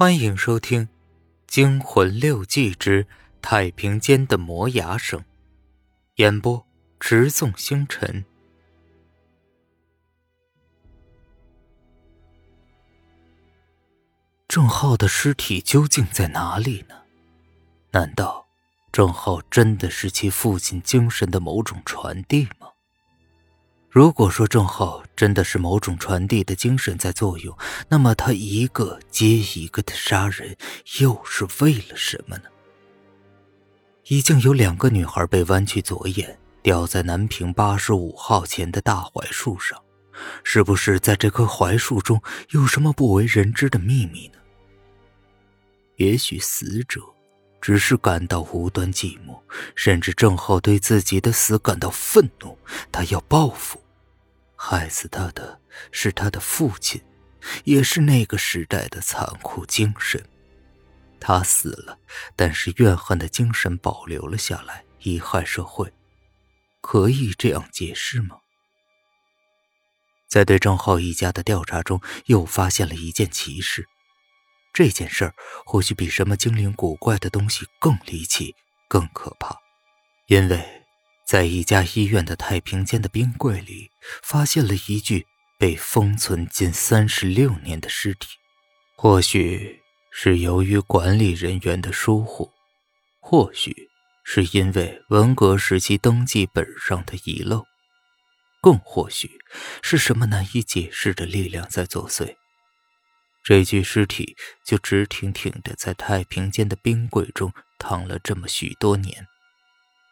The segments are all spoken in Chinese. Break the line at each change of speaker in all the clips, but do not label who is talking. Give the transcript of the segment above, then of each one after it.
欢迎收听《惊魂六记之太平间的磨牙声》，演播：直纵星辰。郑浩的尸体究竟在哪里呢？难道郑浩真的是其父亲精神的某种传递吗？如果说郑浩真的是某种传递的精神在作用，那么他一个接一个的杀人，又是为了什么呢？已经有两个女孩被弯曲左眼，吊在南平八十五号前的大槐树上，是不是在这棵槐树中有什么不为人知的秘密呢？也许死者只是感到无端寂寞，甚至郑浩对自己的死感到愤怒，他要报复。害死他的是他的父亲，也是那个时代的残酷精神。他死了，但是怨恨的精神保留了下来，遗害社会。可以这样解释吗？在对郑浩一家的调查中，又发现了一件奇事。这件事儿或许比什么精灵古怪的东西更离奇、更可怕，因为。在一家医院的太平间的冰柜里，发现了一具被封存近三十六年的尸体。或许是由于管理人员的疏忽，或许是因为文革时期登记本上的遗漏，更或许是什么难以解释的力量在作祟。这具尸体就直挺挺的在太平间的冰柜中躺了这么许多年。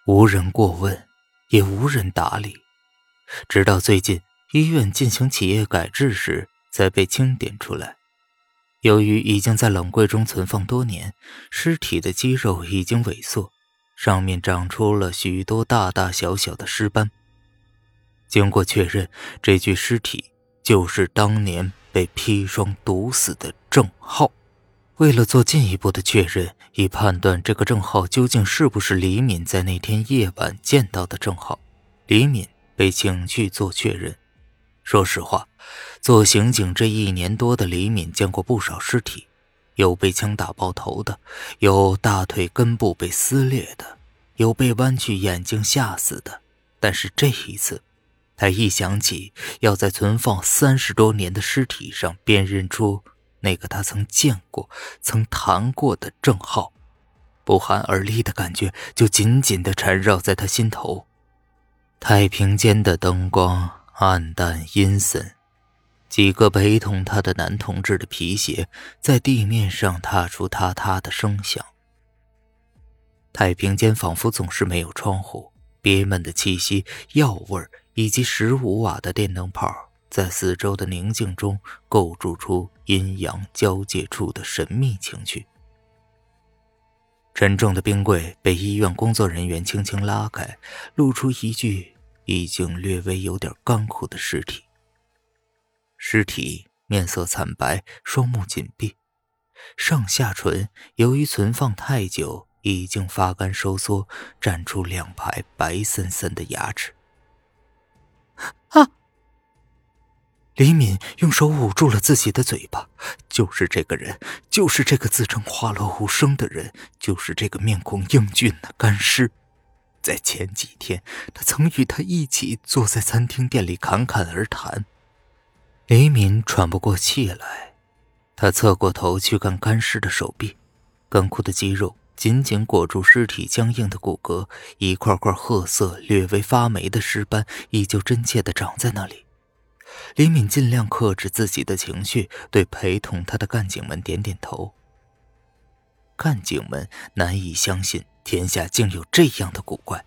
无人过问，也无人打理，直到最近医院进行企业改制时，才被清点出来。由于已经在冷柜中存放多年，尸体的肌肉已经萎缩，上面长出了许多大大小小的尸斑。经过确认，这具尸体就是当年被砒霜毒死的郑浩。为了做进一步的确认，以判断这个郑浩究竟是不是李敏在那天夜晚见到的郑浩，李敏被请去做确认。说实话，做刑警这一年多的李敏见过不少尸体，有被枪打爆头的，有大腿根部被撕裂的，有被弯曲眼睛吓死的。但是这一次，他一想起要在存放三十多年的尸体上辨认出。那个他曾见过、曾谈过的郑浩，不寒而栗的感觉就紧紧地缠绕在他心头。太平间的灯光暗淡阴森，几个陪同他的男同志的皮鞋在地面上踏出踏踏的声响。太平间仿佛总是没有窗户，憋闷的气息、药味以及十五瓦的电灯泡。在四周的宁静中，构筑出阴阳交界处的神秘情趣。沉重的冰柜被医院工作人员轻轻拉开，露出一具已经略微有点干枯的尸体。尸体面色惨白，双目紧闭，上下唇由于存放太久，已经发干收缩，绽出两排白森森的牙齿。啊！李敏用手捂住了自己的嘴巴，就是这个人，就是这个自称花落无声的人，就是这个面孔英俊的干尸。在前几天，他曾与他一起坐在餐厅店里侃侃而谈。李敏喘不过气来，他侧过头去看干尸的手臂，干枯的肌肉紧紧裹住尸体僵硬的骨骼，一块块褐色、略微发霉的尸斑依旧真切地长在那里。李敏尽量克制自己的情绪，对陪同他的干警们点点头。干警们难以相信天下竟有这样的古怪，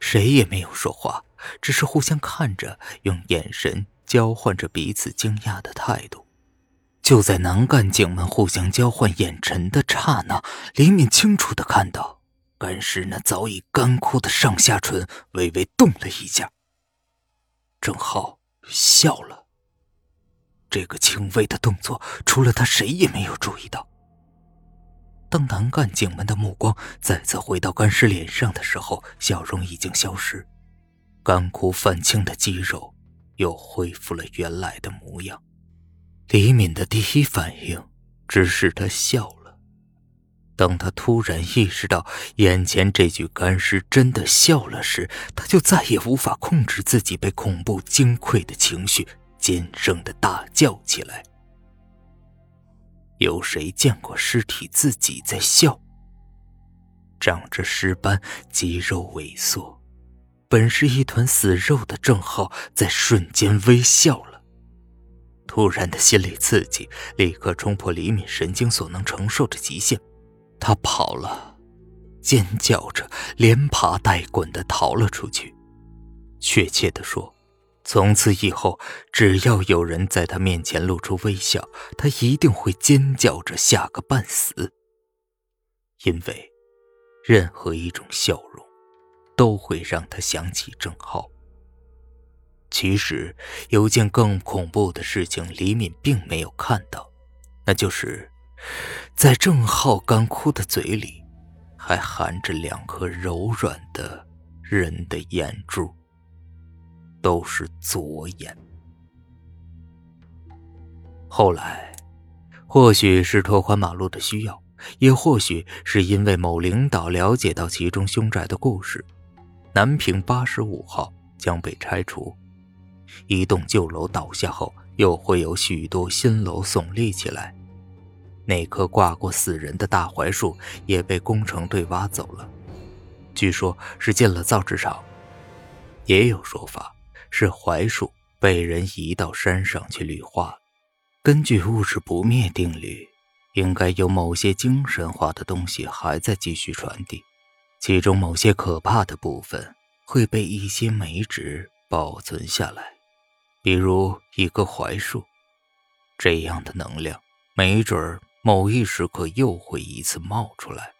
谁也没有说话，只是互相看着，用眼神交换着彼此惊讶的态度。就在男干警们互相交换眼神的刹那，李敏清楚的看到，干尸那早已干枯的上下唇微微动了一下。正好。笑了。这个轻微的动作，除了他，谁也没有注意到。当男干警们的目光再次回到干尸脸上的时候，笑容已经消失，干枯泛青的肌肉又恢复了原来的模样。李敏的第一反应只是他笑了。当他突然意识到眼前这具干尸真的笑了时，他就再也无法控制自己被恐怖惊溃的情绪，尖声的大叫起来。有谁见过尸体自己在笑？长着尸斑、肌肉萎缩，本是一团死肉的郑浩，在瞬间微笑了。突然的心理刺激，立刻冲破李敏神经所能承受的极限，他跑了，尖叫着，连爬带滚的逃了出去。确切的说，从此以后，只要有人在他面前露出微笑，他一定会尖叫着吓个半死。因为，任何一种笑容，都会让他想起郑浩。其实有件更恐怖的事情，李敏并没有看到，那就是在郑浩干枯的嘴里，还含着两颗柔软的人的眼珠，都是左眼。后来，或许是拓宽马路的需要，也或许是因为某领导了解到其中凶宅的故事，南平八十五号将被拆除。一栋旧楼倒下后，又会有许多新楼耸立起来。那棵挂过死人的大槐树也被工程队挖走了，据说是进了造纸厂。也有说法是槐树被人移到山上去绿化。根据物质不灭定律，应该有某些精神化的东西还在继续传递，其中某些可怕的部分会被一些媒质保存下来。比如一棵槐树，这样的能量，没准儿某一时刻又会一次冒出来，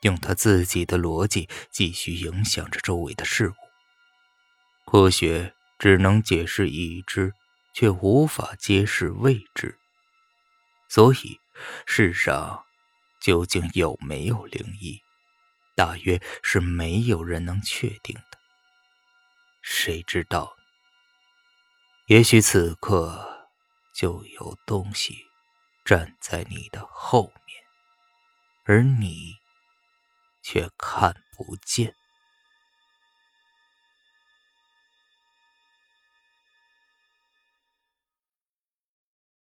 用他自己的逻辑继续影响着周围的事物。科学只能解释已知，却无法揭示未知。所以，世上究竟有没有灵异，大约是没有人能确定的。谁知道？也许此刻就有东西站在你的后面，而你却看不见。